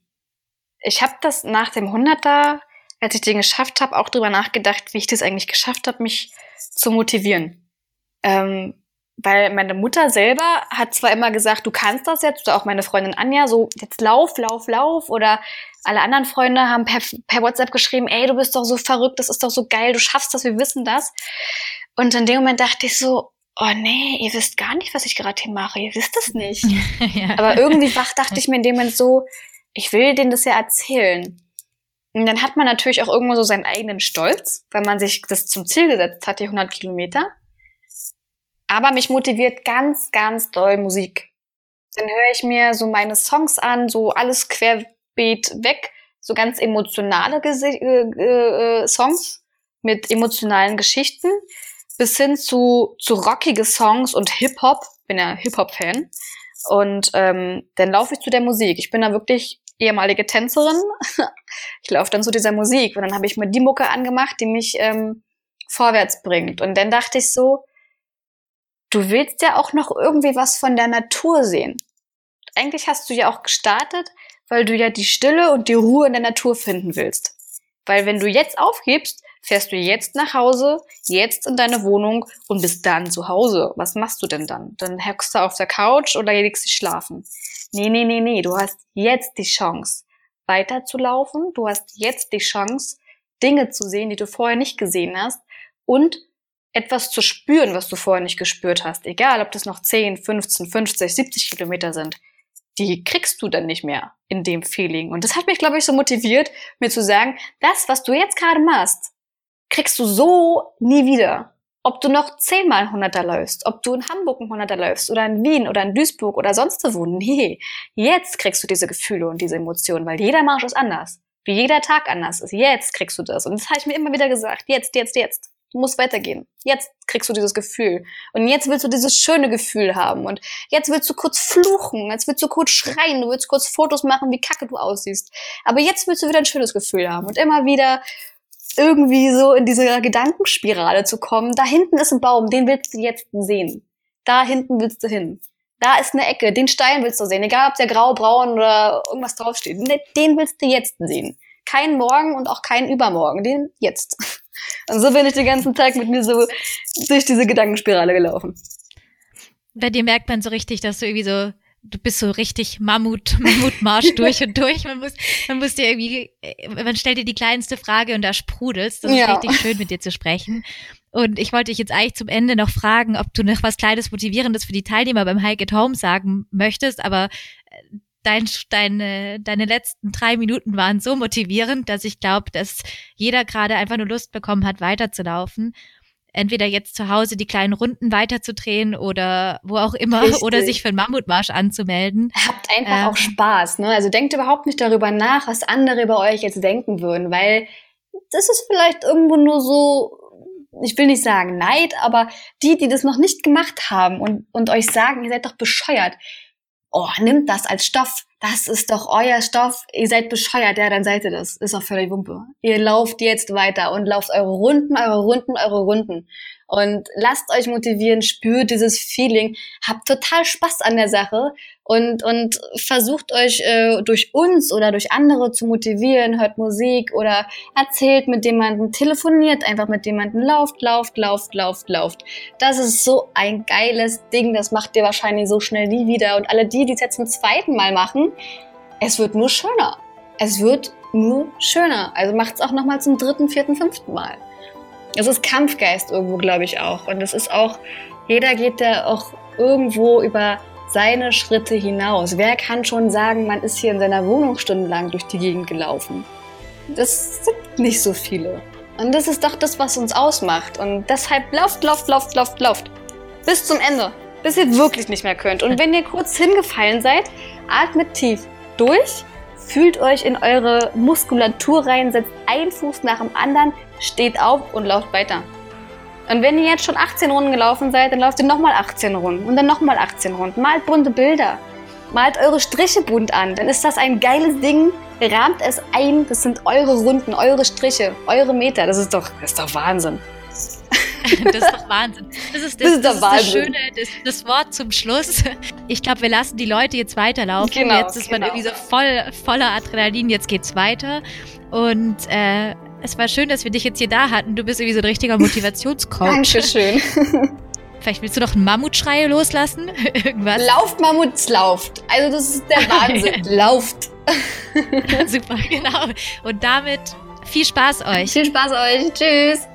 S2: ich habe das nach dem 100er, als ich den geschafft habe, auch drüber nachgedacht, wie ich das eigentlich geschafft habe, mich zu motivieren. Ähm, weil meine Mutter selber hat zwar immer gesagt, du kannst das jetzt, oder auch meine Freundin Anja, so jetzt lauf, lauf, lauf, oder alle anderen Freunde haben per, per WhatsApp geschrieben, ey, du bist doch so verrückt, das ist doch so geil, du schaffst das, wir wissen das. Und in dem Moment dachte ich so, oh nee, ihr wisst gar nicht, was ich gerade hier mache, ihr wisst es nicht. ja. Aber irgendwie wach dachte ich mir in dem Moment so, ich will denen das ja erzählen. Und dann hat man natürlich auch irgendwo so seinen eigenen Stolz, weil man sich das zum Ziel gesetzt hat, die 100 Kilometer. Aber mich motiviert ganz, ganz doll Musik. Dann höre ich mir so meine Songs an, so alles querbeet weg, so ganz emotionale Gesi äh, äh, Songs mit emotionalen Geschichten bis hin zu, zu rockige Songs und Hip-Hop. Bin ja Hip-Hop-Fan. Und ähm, dann laufe ich zu der Musik. Ich bin da wirklich ehemalige Tänzerin. ich laufe dann zu dieser Musik und dann habe ich mir die Mucke angemacht, die mich ähm, vorwärts bringt. Und dann dachte ich so, du willst ja auch noch irgendwie was von der Natur sehen. Eigentlich hast du ja auch gestartet, weil du ja die Stille und die Ruhe in der Natur finden willst. Weil wenn du jetzt aufgibst, fährst du jetzt nach Hause, jetzt in deine Wohnung und bist dann zu Hause. Was machst du denn dann? Dann hockst du auf der Couch oder legst dich schlafen. Nee, nee, nee, nee, du hast jetzt die Chance, weiterzulaufen. Du hast jetzt die Chance, Dinge zu sehen, die du vorher nicht gesehen hast und etwas zu spüren, was du vorher nicht gespürt hast, egal ob das noch 10, 15, 50, 70 Kilometer sind, die kriegst du dann nicht mehr in dem Feeling. Und das hat mich, glaube ich, so motiviert, mir zu sagen, das, was du jetzt gerade machst, kriegst du so nie wieder. Ob du noch zehnmal Hunderter läufst, ob du in Hamburg ein Hunderter läufst oder in Wien oder in Duisburg oder sonst wo, nee. Jetzt kriegst du diese Gefühle und diese Emotionen, weil jeder Marsch ist anders. Wie jeder Tag anders ist. Jetzt kriegst du das. Und das habe ich mir immer wieder gesagt. Jetzt, jetzt, jetzt. Du musst weitergehen. Jetzt kriegst du dieses Gefühl. Und jetzt willst du dieses schöne Gefühl haben. Und jetzt willst du kurz fluchen. Jetzt willst du kurz schreien. Du willst kurz Fotos machen, wie kacke du aussiehst. Aber jetzt willst du wieder ein schönes Gefühl haben. Und immer wieder irgendwie so in diese Gedankenspirale zu kommen. Da hinten ist ein Baum, den willst du jetzt sehen. Da hinten willst du hin. Da ist eine Ecke, den Stein willst du sehen. Egal, ob der grau, braun oder irgendwas draufsteht. Den willst du jetzt sehen. Kein Morgen und auch kein Übermorgen. Den jetzt. Und so bin ich den ganzen Tag mit mir so durch diese Gedankenspirale gelaufen.
S1: Bei dir merkt man so richtig, dass du irgendwie so, du bist so richtig Mammut, Mammutmarsch durch und durch. Man muss, man muss dir irgendwie, man stellt dir die kleinste Frage und da sprudelst. Das ist ja. richtig schön, mit dir zu sprechen. Und ich wollte dich jetzt eigentlich zum Ende noch fragen, ob du noch was Kleines Motivierendes für die Teilnehmer beim Hike at Home sagen möchtest, aber äh, dein, deine, deine letzten drei Minuten waren so motivierend, dass ich glaube, dass jeder gerade einfach nur Lust bekommen hat, weiterzulaufen. Entweder jetzt zu Hause die kleinen Runden weiterzudrehen oder wo auch immer Richtig. oder sich für einen Mammutmarsch anzumelden.
S2: Habt einfach ähm, auch Spaß, ne? Also denkt überhaupt nicht darüber nach, was andere über euch jetzt denken würden, weil das ist vielleicht irgendwo nur so, ich will nicht sagen Neid, aber die, die das noch nicht gemacht haben und, und euch sagen, ihr seid doch bescheuert, oh, nimmt das als Stoff, das ist doch euer Stoff, ihr seid bescheuert, ja, dann seid ihr das. Ist doch völlig Wumpe. Ihr lauft jetzt weiter und lauft eure Runden, eure Runden, eure Runden. Und lasst euch motivieren, spürt dieses Feeling, habt total Spaß an der Sache und, und versucht euch äh, durch uns oder durch andere zu motivieren, hört Musik oder erzählt mit jemandem, telefoniert einfach mit jemandem, lauft, lauft, lauft, lauft, lauft. Das ist so ein geiles Ding, das macht ihr wahrscheinlich so schnell nie wieder. Und alle die, die es jetzt zum zweiten Mal machen, es wird nur schöner. Es wird nur schöner. Also macht es auch nochmal zum dritten, vierten, fünften Mal. Es ist Kampfgeist irgendwo, glaube ich auch. Und es ist auch, jeder geht da auch irgendwo über seine Schritte hinaus. Wer kann schon sagen, man ist hier in seiner Wohnung stundenlang durch die Gegend gelaufen? Das sind nicht so viele. Und das ist doch das, was uns ausmacht. Und deshalb lauft, lauft, lauft, lauft, lauft. Bis zum Ende. Bis ihr wirklich nicht mehr könnt. Und wenn ihr kurz hingefallen seid, atmet tief durch, fühlt euch in eure Muskulatur rein, setzt einen Fuß nach dem anderen, steht auf und lauft weiter. Und wenn ihr jetzt schon 18 Runden gelaufen seid, dann lauft ihr nochmal 18 Runden und dann nochmal 18 Runden. Malt bunte Bilder. Malt eure Striche bunt an. Dann ist das ein geiles Ding. Rahmt es ein. Das sind eure Runden, eure Striche, eure Meter. Das ist doch, das ist doch Wahnsinn.
S1: das ist doch Wahnsinn. Das ist das, das, ist das, ist das Schöne, das, das, Wort zum Schluss. Ich glaube, wir lassen die Leute jetzt weiterlaufen. Genau, jetzt ist genau. man irgendwie so voll, voller Adrenalin. Jetzt geht's weiter. Und äh, es war schön, dass wir dich jetzt hier da hatten. Du bist irgendwie so ein richtiger Motivationscoach.
S2: Dankeschön.
S1: Vielleicht willst du noch einen Mammutschrei loslassen?
S2: Irgendwas? Lauft, Mammuts, lauft. Also das ist der Wahnsinn. lauft.
S1: Super, genau. Und damit viel Spaß euch.
S2: Viel Spaß euch. Tschüss.